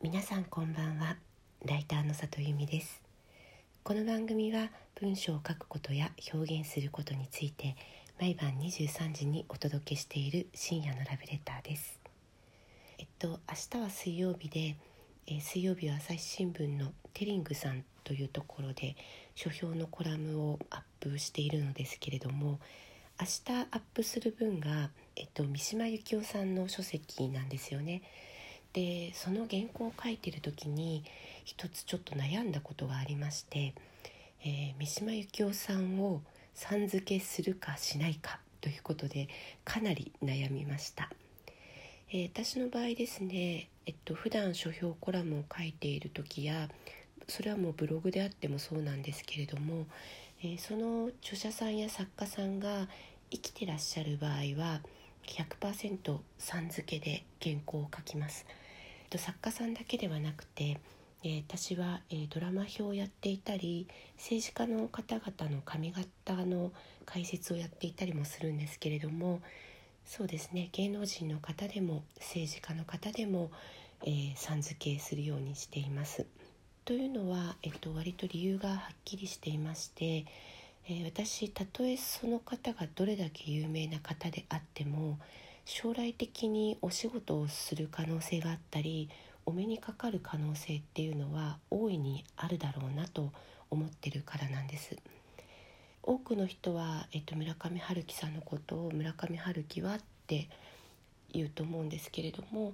皆さんこんばんは。ライターの里由美です。この番組は文章を書くことや表現することについて毎晩23時にお届けしている深夜のラブレターです。えっと明日は水曜日で、え、水曜日は朝日新聞のテリングさんというところで書評のコラムをアップしているのですけれども明日アップする分が、えっと、三島由紀夫さんの書籍なんですよね。でその原稿を書いてる時に一つちょっと悩んだことがありまして、えー、三島由紀夫さんをさん付けするかしないかということでかなり悩みました、えー、私の場合ですね、えっと普段書評コラムを書いている時やそれはもうブログであってもそうなんですけれども、えー、その著者さんや作家さんが生きてらっしゃる場合は100%さん付けで原稿を書きます。作家さんだけではなくて、え、私は、え、ドラマ表をやっていたり政治家の方々の髪型の解説をやっていたりもするんですけれどもそうですね芸能人の方でも政治家の方でも、えー、さん付けするようにしています。というのは、えっと、割と理由がはっきりしていまして、えー、私たとえその方がどれだけ有名な方であっても将来的にお仕事をする可能性があったりお目にかかる可能性っていうのは大いにあるだろうなと思ってるからなんです。多くの人は、えっと、村上春樹さんのことを村上春樹はって言うと思うんですけれども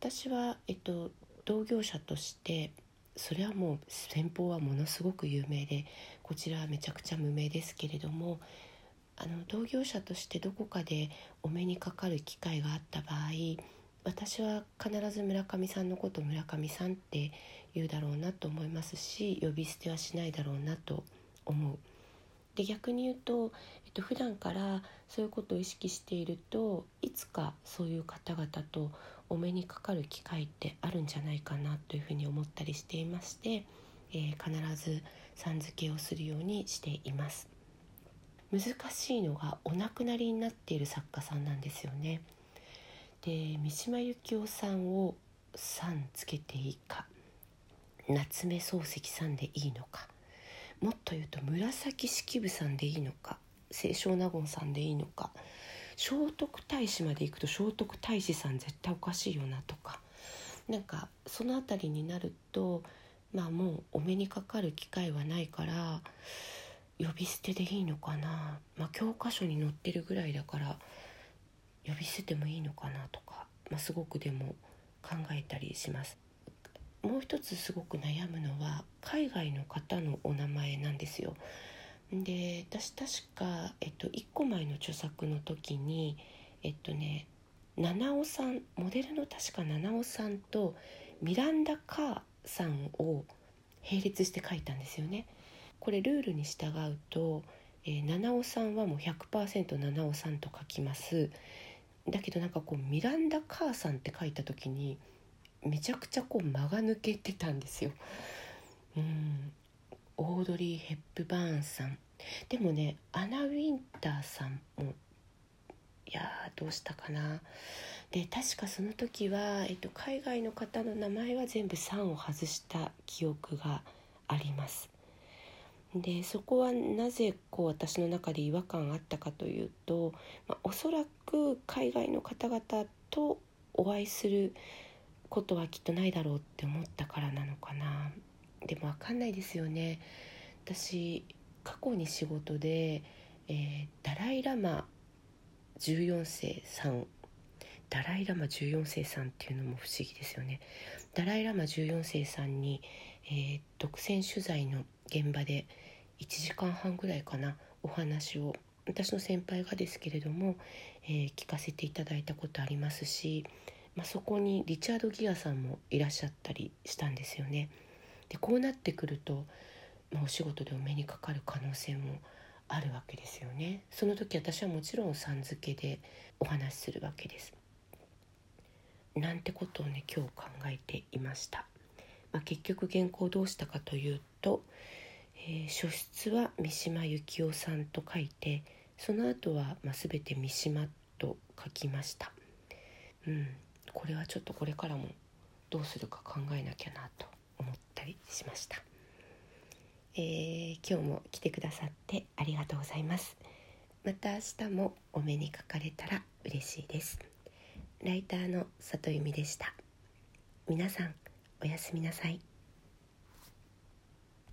私は、えっと、同業者としてそれはもう先方はものすごく有名でこちらはめちゃくちゃ無名ですけれどもあの同業者としてどこかでお目にかかる機会があった場合私は必ず村上さんのこと村上さんって言うだろうなと思いますし呼び捨てはしないだろうなと思う。で逆に言うと、えっと普段からそういうことを意識しているといつかそういう方々とお目にかかる機会ってあるんじゃないかなというふうに思ったりしていまして、えー、必ずさん付けをするようにしています。難しいのがお亡くなりになっている作家さんなんですよね。で三島由紀夫さんを「さん」つけていいか夏目漱石さんでいいのかもっと言うと紫式部さんでいいのか清少納言さんでいいのか聖徳太子まで行くと聖徳太子さん絶対おかしいよなとか。なんかその辺りになるとまあもうお目にかかる機会はないから呼び捨てでいいのかな、まあ、教科書に載ってるぐらいだから呼び捨ててもいいのかなとか、まあ、すごくでも考えたりします。もう一つすごく悩むのは海外の方のお名前なんですよ。で私確か、えっと、1個前の著作の時にえっとね七尾さんモデルの確か七尾さんとミランダ・カーさんを並列して書いたんですよね。これルールに従うと、えー、七尾さんはもう100%七尾さんと書きますだけどなんかこうミランダ・カーさんって書いた時にめちゃくちゃこう間が抜けてたんですよ。うんオードリー・ヘップバーンさん。でもねアナ・ウィンターさんもいやどうしたかな。で確かその時は、えっと、海外の方の名前は全部「さん」を外した記憶があります。でそこはなぜこう私の中で違和感あったかというと、まあ、おそらく海外の方々とお会いすることはきっとないだろうって思ったからなのかな。でも分かんないですよね。私過去に仕事で、えー、ダライ・ラマ14世さん。ダライ・ラマ14世さんっていうのも不思議ですよね。ダライ・ラマ14世さんに、えー、独占取材の現場で1時間半ぐらいかなお話を。私の先輩がですけれども、えー、聞かせていただいたことありますし、まあ、そこにリチャード・ギアさんもいらっしゃったりしたんですよね。でこうなってくると、まあ、お仕事でお目にかかる可能性もあるわけですよね。その時私はもちろんさん付けでお話しするわけです。なんてことをね今日考えていました。まあ、結局原稿どうしたかというと、えー、書室は三島由紀夫さんと書いてその後はまあ全て三島と書きました。うん、これはちょっとこれからもどうするか考えなきゃなと思っりしました、えー、今日も来てくださってありがとうございます。また明日もお目にかかれたら嬉しいです。ライターの里由美でした。皆さんおやすみなさい。